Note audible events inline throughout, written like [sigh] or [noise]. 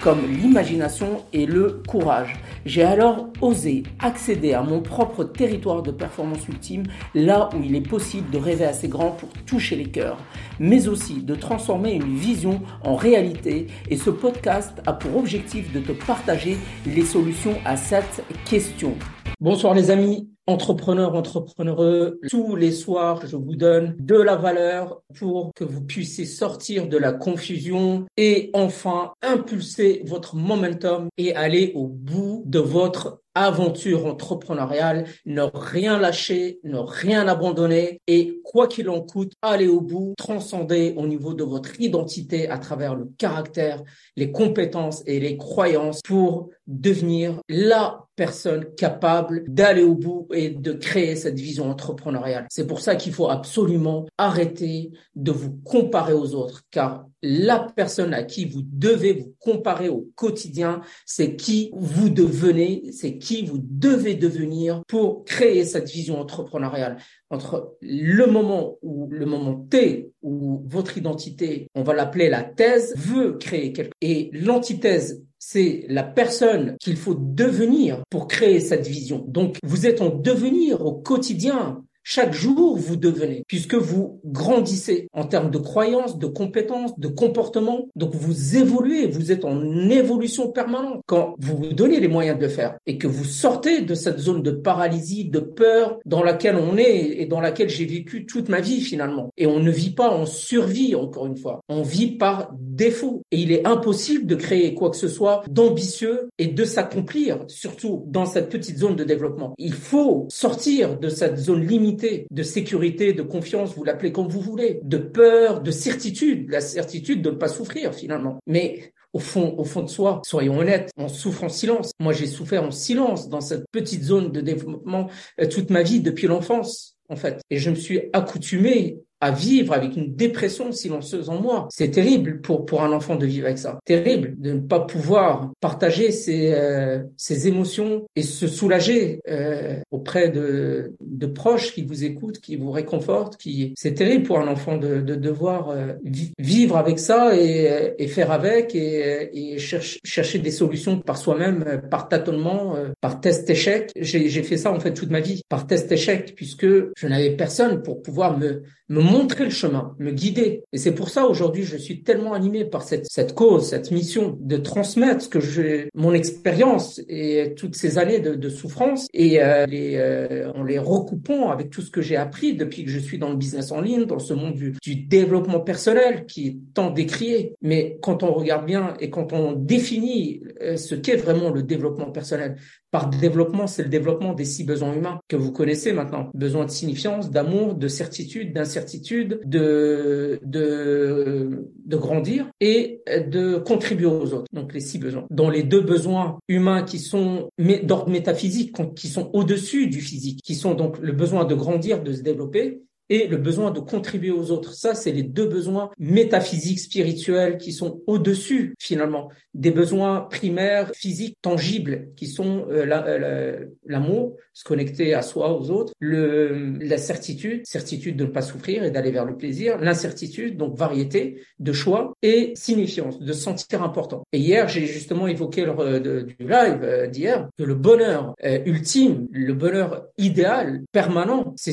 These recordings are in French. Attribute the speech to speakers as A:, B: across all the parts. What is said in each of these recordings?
A: comme l'imagination et le courage. J'ai alors osé accéder à mon propre territoire de performance ultime, là où il est possible de rêver assez grand pour toucher les cœurs, mais aussi de transformer une vision en réalité. Et ce podcast a pour objectif de te partager les solutions à cette question. Bonsoir les amis, entrepreneurs, entrepreneureux, tous les soirs, je vous donne de la valeur pour que vous puissiez sortir de la confusion et enfin impulser votre momentum et aller au bout de votre aventure entrepreneuriale, ne rien lâcher, ne rien abandonner et quoi qu'il en coûte, aller au bout, transcender au niveau de votre identité à travers le caractère, les compétences et les croyances pour devenir la personne capable d'aller au bout et de créer cette vision entrepreneuriale. C'est pour ça qu'il faut absolument arrêter de vous comparer aux autres car la personne à qui vous devez vous comparer au quotidien, c'est qui vous devenez, c'est qui vous devez devenir pour créer cette vision entrepreneuriale. Entre le moment où, le moment T, où votre identité, on va l'appeler la thèse, veut créer quelque, et l'antithèse c'est la personne qu'il faut devenir pour créer cette vision. Donc, vous êtes en devenir au quotidien. Chaque jour, vous devenez, puisque vous grandissez en termes de croyances, de compétences, de comportements. Donc, vous évoluez, vous êtes en évolution permanente. Quand vous vous donnez les moyens de le faire et que vous sortez de cette zone de paralysie, de peur dans laquelle on est et dans laquelle j'ai vécu toute ma vie finalement. Et on ne vit pas en survie, encore une fois. On vit par défaut. Et il est impossible de créer quoi que ce soit d'ambitieux et de s'accomplir, surtout dans cette petite zone de développement. Il faut sortir de cette zone limitée de sécurité, de confiance, vous l'appelez comme vous voulez, de peur, de certitude, la certitude de ne pas souffrir finalement. Mais au fond, au fond de soi, soyons honnêtes, on souffre en silence. Moi, j'ai souffert en silence dans cette petite zone de développement euh, toute ma vie depuis l'enfance, en fait. Et je me suis accoutumé à vivre avec une dépression silencieuse en moi. C'est terrible pour pour un enfant de vivre avec ça. Terrible de ne pas pouvoir partager ses euh, ses émotions et se soulager euh, auprès de de proches qui vous écoutent, qui vous réconfortent. Qui c'est terrible pour un enfant de de devoir euh, vivre avec ça et et faire avec et et chercher chercher des solutions par soi-même, par tâtonnement, par test échec. J'ai j'ai fait ça en fait toute ma vie par test échec puisque je n'avais personne pour pouvoir me me montrer le chemin, me guider. Et c'est pour ça aujourd'hui, je suis tellement animé par cette, cette cause, cette mission de transmettre ce que j'ai, mon expérience et toutes ces années de, de souffrance et euh, les, euh, en les recoupant avec tout ce que j'ai appris depuis que je suis dans le business en ligne, dans ce monde du, du développement personnel qui est tant décrié. Mais quand on regarde bien et quand on définit euh, ce qu'est vraiment le développement personnel, par développement, c'est le développement des six besoins humains que vous connaissez maintenant. Besoin de signifiance, d'amour, de certitude, d'incertitude, de, de, de grandir et de contribuer aux autres. Donc les six besoins. Dans les deux besoins humains qui sont d'ordre métaphysique, qui sont au-dessus du physique, qui sont donc le besoin de grandir, de se développer et le besoin de contribuer aux autres. Ça, c'est les deux besoins métaphysiques, spirituels qui sont au-dessus finalement des besoins primaires, physiques, tangibles, qui sont euh, euh, l'amour, se connecter à soi, aux autres, le, la certitude, certitude de ne pas souffrir et d'aller vers le plaisir, l'incertitude, donc variété de choix et signifiance, de se sentir important. Et hier, j'ai justement évoqué le, euh, du live d'hier que le bonheur ultime, le bonheur idéal, permanent, c'est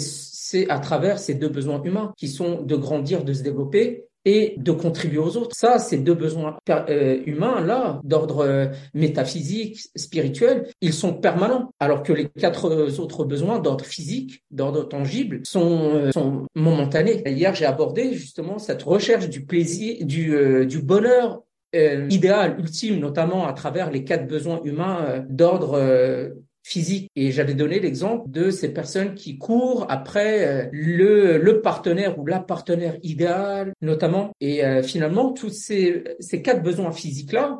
A: c'est à travers ces deux besoins humains qui sont de grandir, de se développer et de contribuer aux autres. Ça, ces deux besoins euh, humains là, d'ordre euh, métaphysique, spirituel, ils sont permanents, alors que les quatre autres besoins d'ordre physique, d'ordre tangible, sont, euh, sont momentanés. Hier, j'ai abordé justement cette recherche du plaisir, du, du bonheur idéal, ultime, notamment à travers les quatre besoins humains d'ordre physique. Et j'avais donné l'exemple de ces personnes qui courent après le, le partenaire ou la partenaire idéale, notamment. Et finalement, tous ces, ces quatre besoins physiques-là,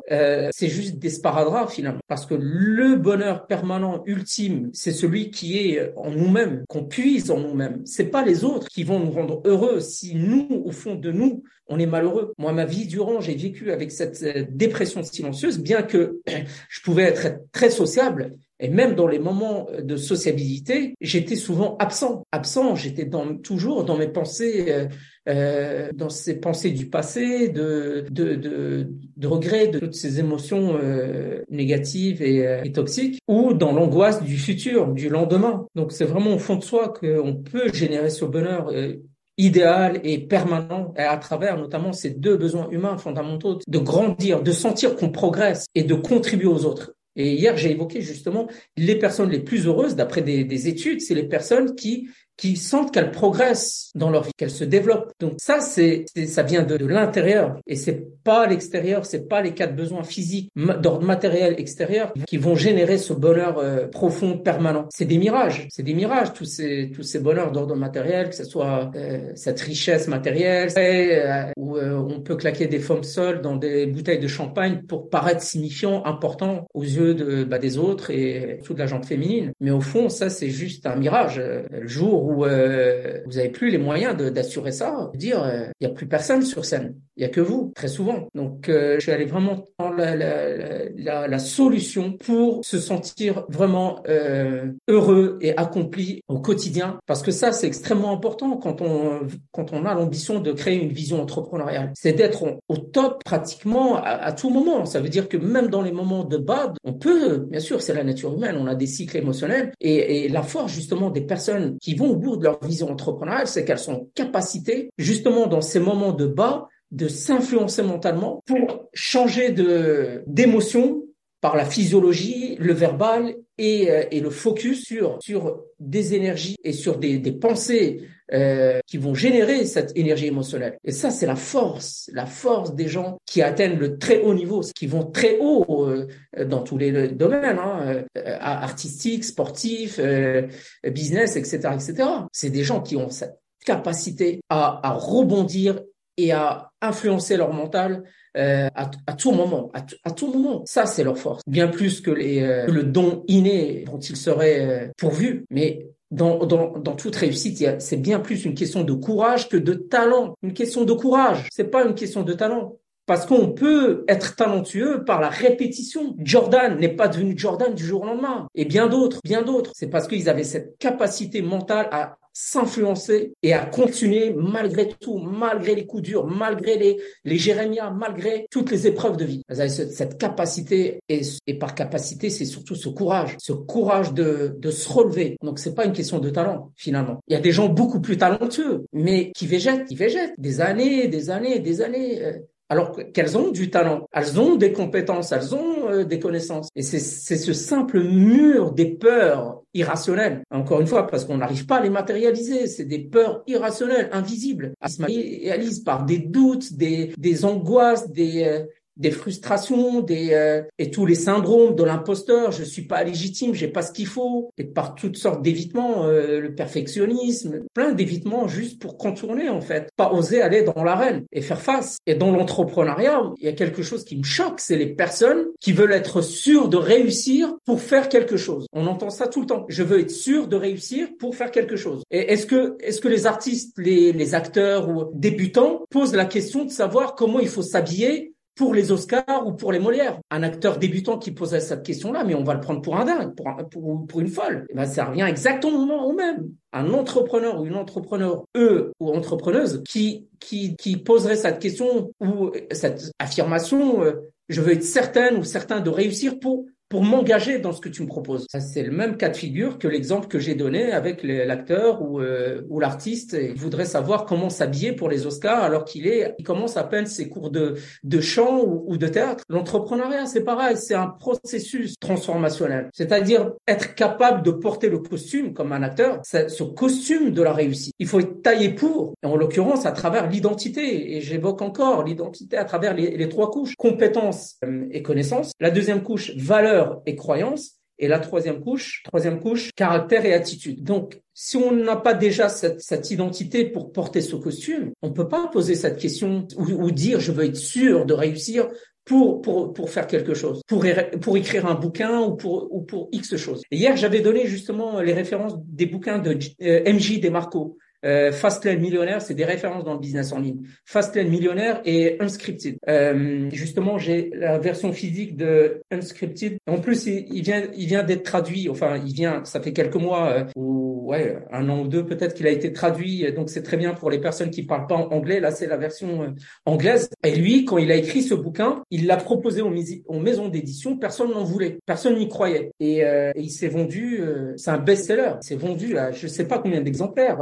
A: c'est juste des sparadraps finalement. Parce que le bonheur permanent ultime, c'est celui qui est en nous-mêmes, qu'on puise en nous-mêmes. C'est pas les autres qui vont nous rendre heureux si nous, au fond de nous, on est malheureux. Moi, ma vie durant, j'ai vécu avec cette euh, dépression silencieuse, bien que [clears throat] je pouvais être très sociable. Et même dans les moments de sociabilité, j'étais souvent absent. Absent, j'étais dans, toujours dans mes pensées, euh, euh, dans ces pensées du passé, de, de, de, de regrets, de toutes ces émotions euh, négatives et, euh, et, toxiques, ou dans l'angoisse du futur, du lendemain. Donc c'est vraiment au fond de soi qu'on peut générer ce bonheur euh, idéal et permanent à travers notamment ces deux besoins humains fondamentaux de grandir, de sentir qu'on progresse et de contribuer aux autres. Et hier, j'ai évoqué justement les personnes les plus heureuses, d'après des, des, études, c'est les personnes qui qui sentent qu'elles progressent dans leur vie, qu'elles se développent. Donc ça, c'est, ça vient de, de l'intérieur et c'est pas l'extérieur, c'est pas les quatre besoins physiques d'ordre matériel extérieur qui vont générer ce bonheur euh, profond, permanent. C'est des mirages, c'est des mirages tous ces tous ces bonheurs d'ordre matériel, que ce soit euh, cette richesse matérielle, euh, où on peut claquer des femmes seules dans des bouteilles de champagne pour paraître signifiant, important aux yeux de bah, des autres et toute la gente féminine. Mais au fond, ça c'est juste un mirage. Le jour euh, vous avez plus les moyens d'assurer ça, dire euh, il y a plus personne sur scène, il y a que vous très souvent. Donc euh, je suis allé vraiment dans la, la, la, la, solution pour se sentir vraiment euh, heureux et accompli au quotidien, parce que ça c'est extrêmement important quand on quand on a l'ambition de créer une vision entrepreneuriale, c'est d'être au top pratiquement à, tout moment. Ça veut dire que même dans les moments de bad, on peut, bien sûr, c'est la nature humaine, on a des cycles émotionnels. Et, et la force justement des personnes qui vont bout de leur vision entrepreneuriale, c'est qu'elles sont en capacité, justement dans ces moments de bas, de s'influencer mentalement pour changer de d'émotion par la physiologie, le verbal et, euh, et, le focus sur sur des énergies et sur des, des pensées euh, qui vont générer cette énergie émotionnelle. Et ça, c'est la force, la force des gens qui atteignent le très haut niveau, qui vont très haut euh, dans tous les domaines, hein, euh, artistiques, sportifs, euh, business, etc., etc. C'est des gens qui ont cette capacité à, à rebondir et à influencer leur mental euh, à, tout moment, à, à, tout moment. Ça, c'est leur force, bien plus que, les, euh, le don inné dont ils seraient euh, pourvus. Mais dans, dans, dans toute réussite, c'est bien plus une question de courage que de talent. Une question de courage. C'est pas une question de talent. Parce qu'on peut être talentueux par la répétition. Jordan n'est pas devenu Jordan du jour au lendemain. Et bien d'autres, bien d'autres. C'est parce qu'ils avaient cette capacité mentale à s'influencer et à continuer malgré tout, malgré les coups durs, malgré les, les Jérémias, malgré toutes les épreuves de vie. Vous avez cette capacité et, et par capacité, c'est surtout ce courage, ce courage de, de se relever. Donc c'est pas une question de talent finalement. Il y a des gens beaucoup plus talentueux, mais qui végètent, qui végètent des années, des années, des années. Euh, alors qu'elles ont du talent, elles ont des compétences, elles ont euh, des connaissances. Et c'est ce simple mur des peurs irrationnelles, encore une fois, parce qu'on n'arrive pas à les matérialiser, c'est des peurs irrationnelles, invisibles, elles se matérialisent par des doutes, des, angoisses, des, euh, des frustrations, des euh, et tous les syndromes de l'imposteur. Je suis pas légitime, j'ai pas ce qu'il faut, et par toutes sortes d'évitements, euh, le perfectionnisme, plein d'évitements juste pour contourner en fait, pas oser aller dans l'arène et faire face. Et dans l'entrepreneuriat, il y a quelque chose qui me choque, c'est les personnes qui veulent être sûres de réussir pour faire quelque chose. On entend ça tout le temps. Je veux être sûr de réussir pour faire quelque chose. Et est-ce que est-ce que les artistes, les les acteurs ou débutants posent la question de savoir comment il faut s'habiller pour les Oscars ou pour les Molières. Un acteur débutant qui posait cette question-là, mais on va le prendre pour un dingue, pour, pour, une folle. Eh ben, ça revient exactement au même. Un entrepreneur ou une entrepreneur, eux ou entrepreneuse, qui, qui, qui poserait cette question ou cette affirmation, euh, je veux être certaine ou certain de réussir pour pour m'engager dans ce que tu me proposes. C'est le même cas de figure que l'exemple que j'ai donné avec l'acteur ou, euh, ou l'artiste. Il voudrait savoir comment s'habiller pour les Oscars alors qu'il est, il commence à peine ses cours de, chant ou, de théâtre. L'entrepreneuriat, c'est pareil, c'est un processus transformationnel. C'est-à-dire être capable de porter le costume comme un acteur, ce costume de la réussite. Il faut être taillé pour, en l'occurrence à travers l'identité. Et j'évoque encore l'identité à travers les, les trois couches compétences euh, et connaissances. La deuxième couche, valeur et croyances. Et la troisième couche, troisième couche, caractère et attitude. Donc, si on n'a pas déjà cette, identité pour porter ce costume, on peut pas poser cette question ou, dire je veux être sûr de réussir pour, pour, pour faire quelque chose, pour, pour écrire un bouquin ou pour, ou pour X choses. hier, j'avais donné justement les références des bouquins de euh, MJ Demarco. Euh, Fastlane Millionnaire, c'est des références dans le business en ligne. Fastlane Millionnaire et Unscripted. Euh, justement, j'ai la version physique de Unscripted. En plus, il, vient, il vient d'être traduit. Enfin, il vient, ça fait quelques mois euh, ou ouais, un an ou deux peut-être qu'il a été traduit. Donc c'est très bien pour les personnes qui parlent pas anglais. Là, c'est la version euh, anglaise. Et lui, quand il a écrit ce bouquin, il l'a proposé aux, maisons d'édition. Personne n'en voulait, personne n'y croyait. Et, euh, et il s'est vendu. c'est un best-seller. C'est vendu à je sais pas combien d'exemplaires.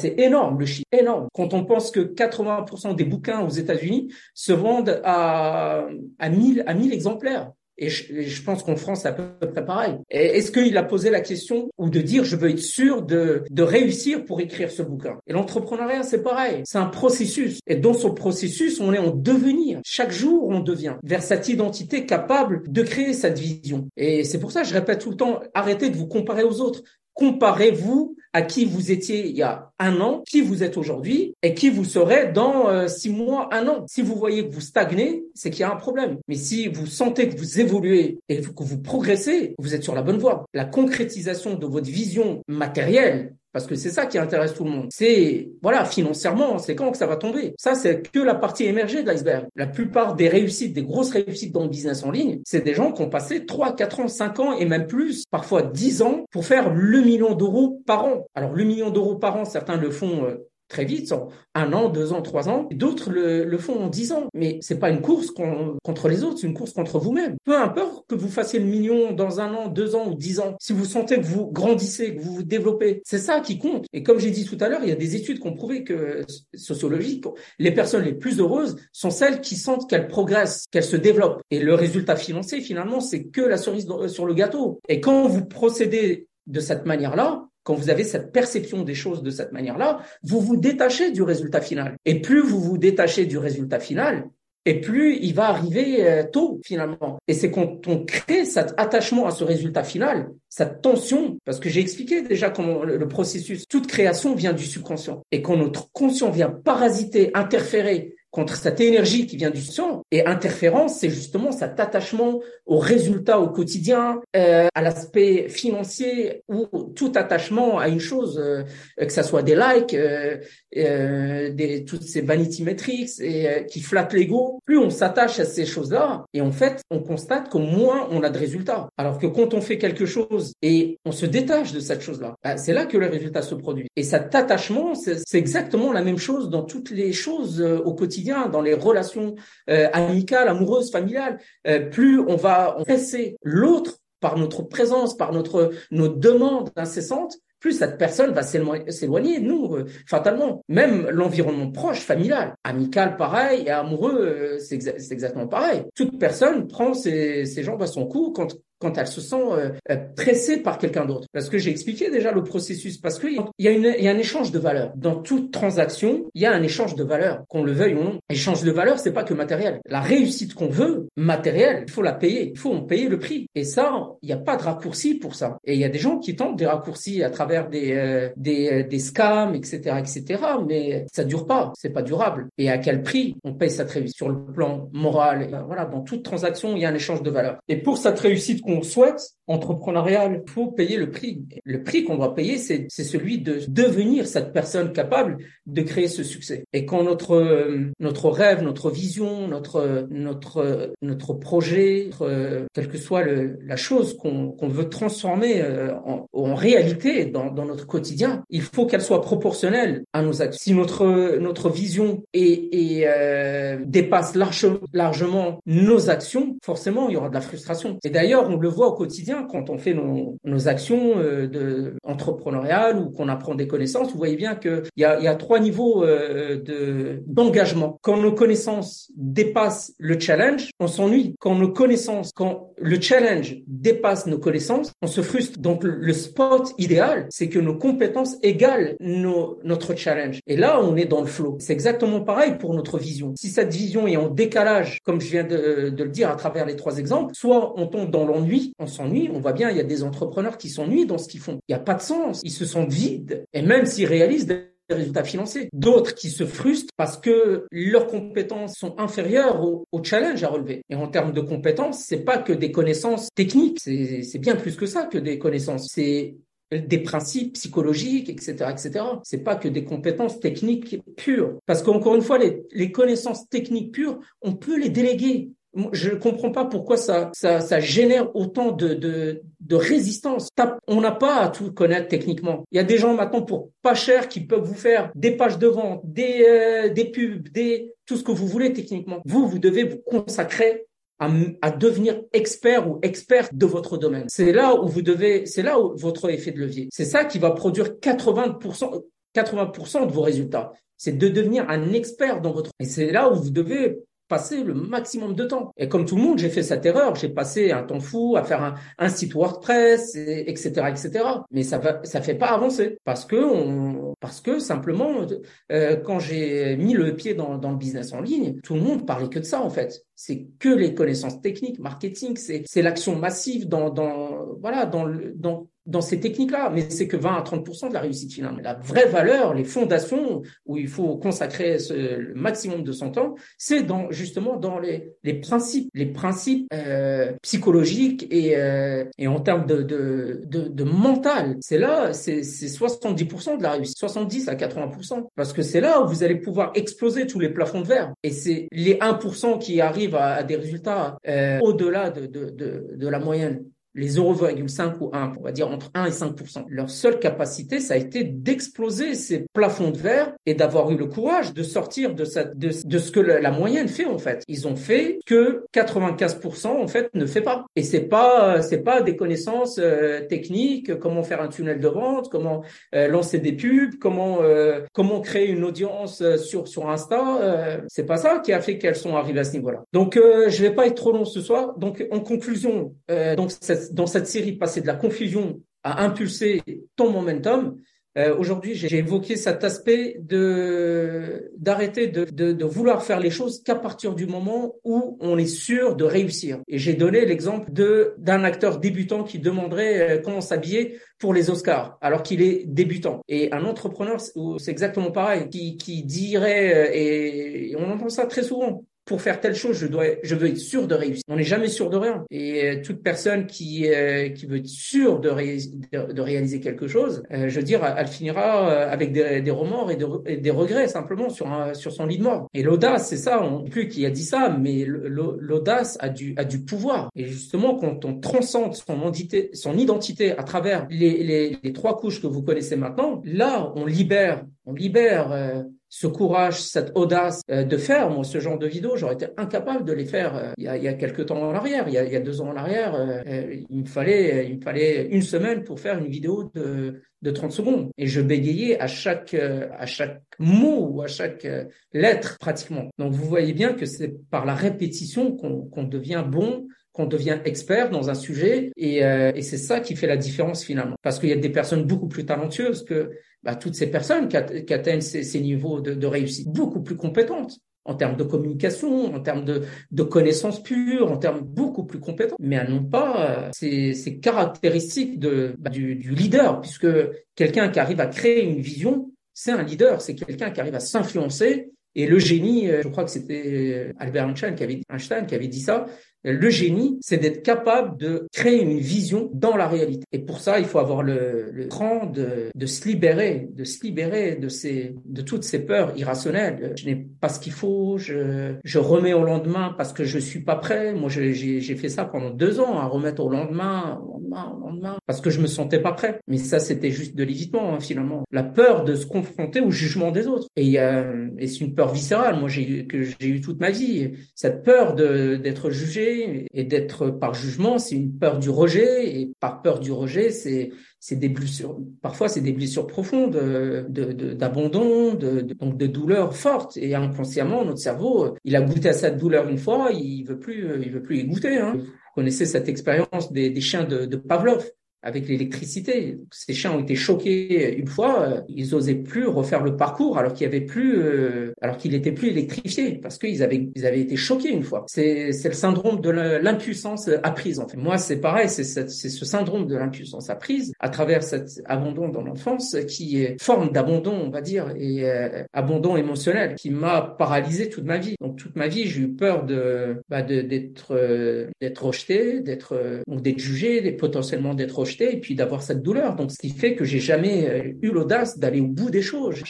A: C'est énorme, le chiffre, énorme. Quand on pense que 80% des bouquins aux États-Unis se vendent à, à 1000, à 1000 exemplaires. Et je, pense qu'en France, c'est à peu près pareil. Est-ce qu'il a posé la question ou de dire, je veux être sûr de, de réussir pour écrire ce bouquin? Et l'entrepreneuriat, c'est pareil. C'est un processus. Et dans ce processus, on est en devenir. Chaque jour, on devient vers cette identité capable de créer cette vision. Et c'est pour ça, je répète tout le temps, arrêtez de vous comparer aux autres. Comparez-vous à qui vous étiez il y a un an, qui vous êtes aujourd'hui et qui vous serez dans euh, six mois, un an. Si vous voyez que vous stagnez, c'est qu'il y a un problème. Mais si vous sentez que vous évoluez et que vous progressez, vous êtes sur la bonne voie. La concrétisation de votre vision matérielle parce que c'est ça qui intéresse tout le monde. C'est, voilà, financièrement, c'est quand que ça va tomber. Ça, c'est que la partie émergée de l'iceberg. La plupart des réussites, des grosses réussites dans le business en ligne, c'est des gens qui ont passé 3, 4 ans, 5 ans et même plus, parfois 10 ans pour faire le million d'euros par an. Alors, le million d'euros par an, certains le font euh, très vite, en un an, deux ans, trois ans. D'autres le, le, font en dix ans. Mais c'est pas une course contre les autres, c'est une course contre vous-même. Peu importe que vous fassiez le million dans un an, deux ans ou dix ans, si vous sentez que vous grandissez, que vous vous développez, c'est ça qui compte. Et comme j'ai dit tout à l'heure, il y a des études qui ont prouvé que sociologiques, les personnes les plus heureuses sont celles qui sentent qu'elles progressent, qu'elles se développent. Et le résultat financier, finalement, c'est que la cerise sur le gâteau. Et quand vous procédez de cette manière-là, quand vous avez cette perception des choses de cette manière-là, vous vous détachez du résultat final. Et plus vous vous détachez du résultat final, et plus il va arriver euh, tôt finalement. Et c'est quand on crée cet attachement à ce résultat final, cette tension, parce que j'ai expliqué déjà comment le, processus, toute création vient du subconscient. Et quand notre conscient vient parasiter, interférer contre cette énergie qui vient du sang. Et interférence, c'est justement cet attachement au résultat au quotidien, euh, à l'aspect financier ou tout attachement à une chose, euh, que ça soit des likes, euh, euh des, toutes ces vanity metrics et euh, qui flattent l'ego. Plus on s'attache à ces choses-là, et en fait, on constate qu'au moins on a de résultats. Alors que quand on fait quelque chose et on se détache de cette chose-là, bah, c'est là que le résultat se produit. Et cet attachement, c'est exactement la même chose dans toutes les choses au quotidien dans les relations euh, amicales, amoureuses, familiales. Euh, plus on va presser l'autre par notre présence, par notre nos demandes incessantes, plus cette personne va s'éloigner nous, euh, fatalement. Même l'environnement proche, familial, amical, pareil, et amoureux, c'est exactement pareil. Toute personne prend ses, ses jambes à son cou quand, quand elle se sent euh, euh, pressée par quelqu'un d'autre. Parce que j'ai expliqué déjà le processus, parce qu'il y, a y a un échange de valeurs. Dans toute transaction, il y a un échange de valeurs, qu'on le veuille ou non. Échange de valeurs, c'est pas que matériel. La réussite qu'on veut, matérielle, il faut la payer, il faut en payer le prix. Et ça, il n'y a pas de raccourci pour ça. Et il y a des gens qui tentent des raccourcis à travers des euh, des, des scams, etc., etc. Mais ça dure pas, c'est pas durable. Et à quel prix on paye cette réussite? Sur le plan moral ben Voilà, dans toute transaction, il y a un échange de valeurs. Et pour cette réussite qu'on souhaite, entrepreneurial, il faut payer le prix. Le prix qu'on doit payer, c'est celui de devenir cette personne capable de créer ce succès. Et quand notre notre rêve, notre vision, notre notre notre projet, quelle que soit le, la chose qu'on qu'on veut transformer euh, en, en réalité dans, dans notre quotidien, il faut qu'elle soit proportionnelle à nos actes. Si notre notre vision est, est euh, dépasse large, largement nos actions, forcément il y aura de la frustration. Et d'ailleurs, le voit au quotidien quand on fait nos, actions euh, de entrepreneuriales ou qu'on apprend des connaissances. Vous voyez bien qu'il y a, y a trois niveaux euh, de d'engagement. Quand nos connaissances dépassent le challenge, on s'ennuie. Quand nos connaissances, quand le challenge dépasse nos connaissances, on se frustre. Donc le spot idéal, c'est que nos compétences égalent notre challenge. Et là, on est dans le flow. C'est exactement pareil pour notre vision. Si cette vision est en décalage, comme je viens de, de le dire à travers les trois exemples, soit on tombe dans l'ennui on s'ennuie, on voit bien, il y a des entrepreneurs qui s'ennuient dans ce qu'ils font. Il n'y a pas de sens, ils se sentent vides. Et même s'ils réalisent des résultats financiers. D'autres qui se frustrent parce que leurs compétences sont inférieures au, au challenge à relever. Et en termes de compétences, c'est pas que des connaissances techniques, c'est bien plus que ça que des connaissances. C'est des principes psychologiques, etc., etc. C'est pas que des compétences techniques pures. Parce qu'encore une fois, les connaissances techniques pures, on peut les déléguer. Je ne comprends pas pourquoi ça, ça, ça génère autant de, de, de résistance. On n'a pas à tout connaître techniquement. Il y a des gens maintenant pour pas cher qui peuvent vous faire des pages de vente, des, euh, des pubs, des tout ce que vous voulez techniquement. Vous, vous devez vous consacrer à, devenir expert ou experte de votre domaine. C'est là où vous devez, c'est là où votre effet de levier. C'est ça qui va produire 80%, 80% de vos résultats. C'est de devenir un expert dans votre, et c'est là où vous devez passer le maximum de temps. Et comme tout le monde, j'ai fait cette erreur. J'ai passé un temps fou à faire un, un site WordPress, et, etc., etc. Mais ça va, ça fait pas avancer parce que on, parce que simplement, euh, quand j'ai mis le pied dans, dans le business en ligne, tout le monde parlait que de ça en fait. C'est que les connaissances techniques, marketing, c'est l'action massive dans dans voilà dans dans dans ces techniques-là, mais c'est que 20 à 30 de la réussite finale. La vraie valeur, les fondations où il faut consacrer ce, le maximum de son temps, c'est dans justement dans les, les principes, les principes euh, psychologiques et, euh, et en termes de, de, de, de mental. C'est là, c'est 70% de la réussite, 70 à 80% parce que c'est là où vous allez pouvoir exploser tous les plafonds de verre. Et c'est les 1% qui arrivent à, à des résultats euh, au-delà de, de, de, de la moyenne les 0,5 ou 1, on va dire entre 1 et 5 Leur seule capacité, ça a été d'exploser ces plafonds de verre et d'avoir eu le courage de sortir de, cette, de, ce que la, moyenne fait en fait. Ils ont fait que 95 en fait ne fait pas. Et c'est pas c'est pas des connaissances euh, techniques, comment faire un tunnel de vente, comment euh, lancer des pubs, comment euh, comment créer une audience sur sur Insta. c'est pas ça qui a fait qu'elles sont arrivées à ce niveau-là. Donc je vais pas être trop long ce soir. Donc en conclusion, donc cette dans cette série passer de la confusion à impulser ton momentum, euh, Aujourd'hui, j'ai évoqué cet aspect de d'arrêter de, de, vouloir faire les choses qu'à partir du moment où on est sûr de réussir. Et j'ai donné l'exemple de d'un acteur débutant qui demanderait euh, comment s'habiller pour les Oscars, alors qu'il est débutant. Et un entrepreneur, c'est exactement pareil, qui, qui dirait, euh, et on entend ça très souvent, pour faire telle chose, je dois, je veux être sûr de réussir. On n'est jamais sûr de rien. Et euh, toute personne qui euh, qui veut être sûr de, de, réaliser quelque chose, euh, je veux dire, elle finira avec des, des remords et, des regrets simplement sur un, sur son lit de mort. Et l'audace, c'est ça. On plus qui a dit ça, mais l'audace a du a du pouvoir. Et justement, quand on transcende son identité, son identité à travers les, les, les trois couches que vous connaissez maintenant, là, on libère, on libère ce courage, cette audace euh, de faire moi ce genre de vidéos, j'aurais été incapable de les faire euh, il, y a, il y a quelques temps en arrière, il y a, il y a deux ans en arrière, euh, il me fallait il me fallait une semaine pour faire une vidéo de de 30 secondes et je bégayais à chaque à chaque mot ou à chaque lettre pratiquement. Donc vous voyez bien que c'est par la répétition qu'on qu'on devient bon qu'on devient expert dans un sujet et, et c'est ça qui fait la différence finalement. Parce qu'il y a des personnes beaucoup plus talentueuses que bah, toutes ces personnes qui, atteignent ces, niveaux de, réussite beaucoup plus compétentes en termes de communication, en termes de, connaissances pures, en termes beaucoup plus compétentes, mais elles n'ont pas euh, ces, caractéristiques de, bah, du, leader, puisque quelqu'un qui arrive à créer une vision, c'est un leader, c'est quelqu'un qui arrive à s'influencer. Et le génie, euh, je crois que c'était Albert Einstein Einstein qui avait dit ça, le génie, c'est d'être capable de créer une vision dans la réalité. Et pour ça, il faut avoir le, le cran de, de se libérer, de se libérer de ces, de toutes ces peurs irrationnelles. Je n'ai pas ce qu'il faut, je, je remets au lendemain parce que je suis pas prêt. Moi, j'ai fait ça pendant deux ans, à remettre au lendemain, au lendemain, au lendemain, parce que je me sentais pas prêt. Mais ça, c'était juste de l'évitement, hein, finalement. La peur de se confronter au jugement des autres. Et, euh, et c'est une peur viscérale, moi, que j'ai eu toute ma vie. Cette peur d'être jugé et d'être par jugement, c'est une peur du rejet et par peur du rejet, c'est c'est des blessures. Parfois, c'est des blessures profondes, euh, de d'abandon, de, de, donc de douleurs fortes. Et inconsciemment, notre cerveau, il a goûté à cette douleur une fois, il veut plus, il veut plus y goûter. Hein. Vous connaissez cette expérience des, des chiens de, de Pavlov avec l'électricité. Ces chiens ont été choqués une fois, ils osaient plus refaire le parcours alors qu'il y avait plus, alors qu'il était plus électrifié parce qu'ils avaient, ils avaient été choqués une fois. C'est, le syndrome de l'impuissance apprise en fait. Moi, c'est pareil, c'est, ce syndrome de l'impuissance apprise à travers cet abandon dans l'enfance qui est forme d'abandon, on va dire, et abandon émotionnel qui m'a paralysé toute ma vie. Donc toute ma vie, j'ai eu peur de, bah, d'être d'être rejeté, d'être donc d'être jugé, potentiellement d'être rejeté, et puis d'avoir cette douleur. Donc ce qui fait que j'ai jamais euh, eu l'audace d'aller au bout des choses.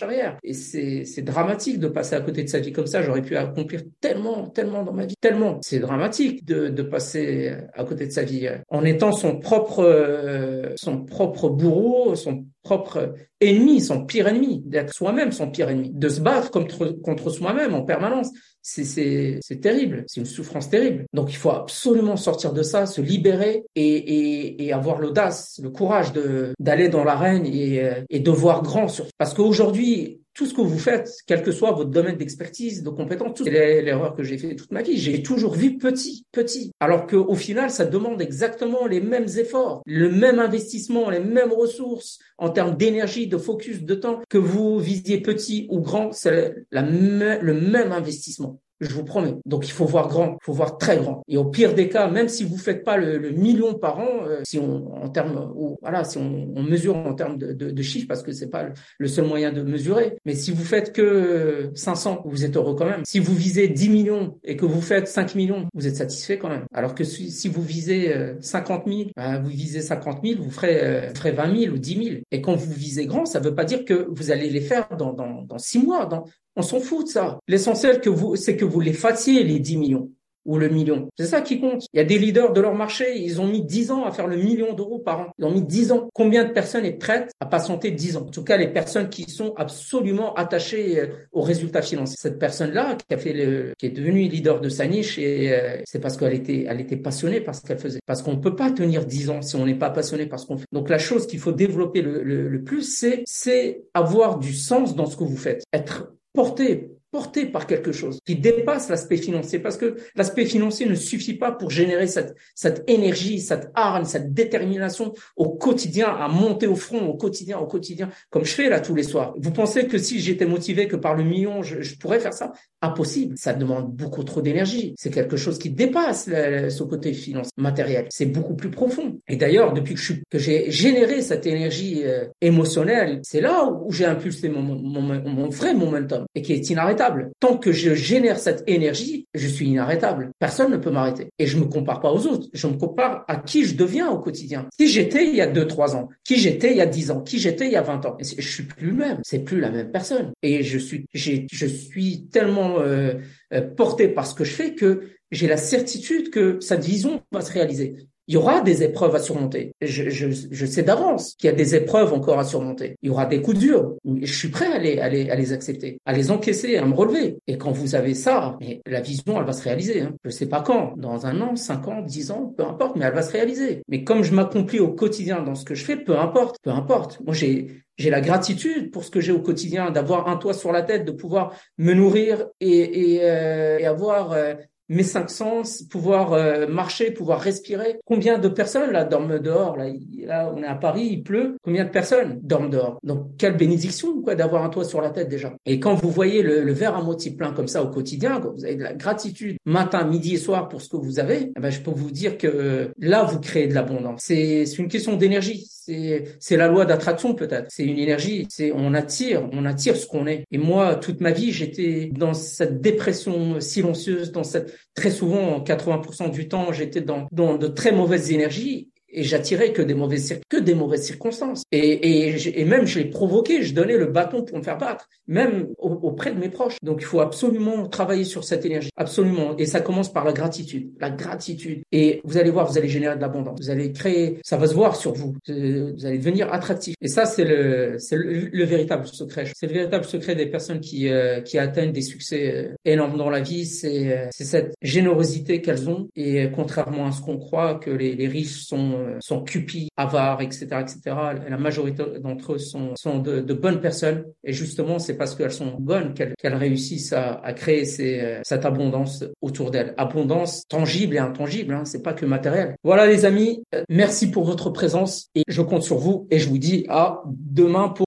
A: Et c'est c'est dramatique de passer à côté de sa vie comme ça. J'aurais pu accomplir tellement, tellement dans ma vie, tellement. C'est dramatique de de passer à côté de sa vie euh, en étant son propre euh, son propre bourreau, son propre ennemi, son pire ennemi, d'être soi-même son pire ennemi, de se battre contre, contre soi-même en permanence. C'est, terrible, c'est une souffrance terrible. Donc il faut absolument sortir de ça, se libérer et, et, et avoir l'audace, le courage d'aller dans l'arène et, et de voir grand. Sur... Parce qu'aujourd'hui, tout ce que vous faites, quel que soit votre domaine d'expertise, de compétence, c'est l'erreur que j'ai fait toute ma vie. J'ai toujours vu petit, petit. Alors qu'au final, ça demande exactement les mêmes efforts, le même investissement, les mêmes ressources en termes d'énergie, de focus, de temps, que vous visiez petit ou grand, c'est le même investissement. Je vous promets. Donc il faut voir grand, il faut voir très grand. Et au pire des cas, même si vous faites pas le, million par an, euh, si on en termes, ou voilà, si on, mesure en termes de, chiffres, parce que c'est pas le, seul moyen de mesurer. Mais si vous faites que 500, vous êtes heureux quand même. Si vous visez 10 millions et que vous faites 5 millions, vous êtes satisfait quand même. Alors que si, vous visez 50 euh, 000, bah, vous visez 50 000, vous ferez, euh, vous ferez 20 000 ou 10 000. Et quand vous visez grand, ça veut pas dire que vous allez les faire dans dans, dans 6 mois, dans on s'en fout de ça. L'essentiel c'est que vous les fassiez les 10 millions ou le million. C'est ça qui compte. Il y a des leaders de leur marché, ils ont mis 10 ans à faire le million d'euros par an. Ils ont mis 10 ans. Combien de personnes est prêtes à patienter 10 ans? En tout cas, les personnes qui sont absolument attachées euh, aux résultats financiers. Cette personne-là, qui a fait le, qui est devenue leader de sa niche, et euh, c'est parce qu'elle était, elle était passionnée par ce qu'elle faisait. Parce qu'on ne peut pas tenir 10 ans si on n'est pas passionné par ce qu'on fait. Donc la chose qu'il faut développer le plus, c'est, c'est avoir du sens dans ce que vous faites. Être porté porté par quelque chose qui dépasse l'aspect financier parce que l'aspect financier ne suffit pas pour générer cette, cette énergie, cette hargne, cette détermination au quotidien, à monter au front au quotidien, au quotidien, comme je fais là tous les soirs. Vous pensez que si j'étais motivé que par le million, je, je pourrais faire ça? Impossible. Ça demande beaucoup trop d'énergie. C'est quelque chose qui dépasse ce côté financier, matériel. C'est beaucoup plus profond. Et d'ailleurs, depuis que j'ai généré cette énergie euh, émotionnelle, c'est là où j'ai impulsé mon, mon, mon, mon vrai momentum et qui est inarrêtable Tant que je génère cette énergie, je suis inarrêtable. Personne ne peut m'arrêter. Et je me compare pas aux autres. Je me compare à qui je deviens au quotidien. Qui j'étais il y a 2 trois ans, qui j'étais il y a 10 ans, qui j'étais il y a 20 ans. je suis plus le même. C'est plus la même personne. Et je suis, je suis tellement euh, euh, porté par ce que je fais que j'ai la certitude que cette vision va se réaliser il y aura des épreuves à surmonter. Je, je, sais d'avance qu'il y a des épreuves encore à surmonter. Il y aura des coups durs. Je suis prêt à les, accepter, à les encaisser, à me relever. Et quand vous avez ça, la vision, elle va se réaliser. Hein. Je sais pas quand, dans un an, cinq ans, dix ans, peu importe, mais elle va se réaliser. Mais comme je m'accomplis au quotidien dans ce que je fais, peu importe, peu importe. Moi, j'ai la gratitude pour ce que j'ai au quotidien, d'avoir un toit sur la tête, de pouvoir me nourrir et, euh, avoir euh, mes cinq sens, pouvoir euh, marcher, pouvoir respirer. Combien de personnes là dorment dehors là, là, on est à Paris, il pleut. Combien de personnes dorment dehors? Donc quelle bénédiction quoi d'avoir un toit sur la tête déjà. Et quand vous voyez le, le, verre à moitié plein comme ça au quotidien, quand vous avez de la gratitude matin, midi et soir pour ce que vous avez, eh ben, je peux vous dire que là vous créez de l'abondance. C'est une question d'énergie. C'est la loi d'attraction peut-être. C'est une énergie. C'est on attire, on attire ce qu'on est. Et moi toute ma vie j'étais dans cette dépression silencieuse, dans cette très souvent, 80% du temps, j'étais dans, dans de très mauvaises énergies et j'attirais que des mauvaises que des mauvaises circonstances. Et, et, même je l'ai provoqué je donnais le bâton pour me faire battre même auprès de mes proches. Donc il faut absolument travailler sur cette énergie. Absolument. Et ça commence par la gratitude. La gratitude. Et vous allez voir vous allez générer de l'abondance. Vous allez créer ça va se voir sur vous. Vous allez devenir attractif. Et ça c'est le c'est le, véritable secret. C'est le véritable secret des personnes qui euh, qui atteignent des succès euh, énormes dans la vie. C'est euh, c'est cette générosité qu'elles ont. Et contrairement à ce qu'on croit que les, les riches sont euh, sont cupides, avares, etc., etc. La majorité d'entre eux sont, sont de, de, bonnes personnes. Et justement, c'est parce qu'elles sont bonnes qu'elles réussissent à, à créer ces, euh, cette abondance autour d'elles. Abondance tangible et intangible, hein, c'est pas que matériel. Voilà les amis, merci pour votre présence et je compte sur vous et je vous dis à demain pour